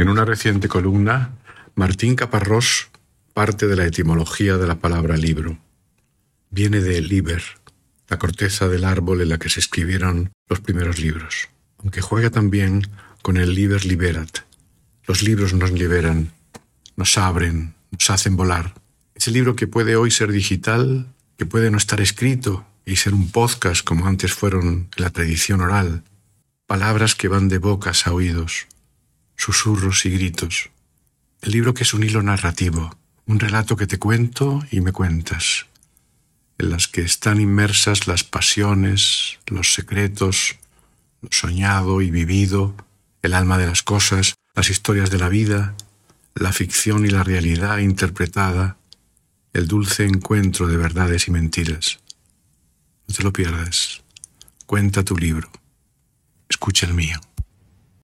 En una reciente columna, Martín Caparrós parte de la etimología de la palabra libro. Viene de liber, la corteza del árbol en la que se escribieron los primeros libros, aunque juega también con el liber liberat. Los libros nos liberan, nos abren, nos hacen volar. Ese libro que puede hoy ser digital, que puede no estar escrito y ser un podcast como antes fueron la tradición oral, palabras que van de bocas a oídos, susurros y gritos. El libro que es un hilo narrativo, un relato que te cuento y me cuentas, en las que están inmersas las pasiones, los secretos, lo soñado y vivido, el alma de las cosas, las historias de la vida, la ficción y la realidad interpretada, el dulce encuentro de verdades y mentiras. No te lo pierdas. Cuenta tu libro. Escucha el mío.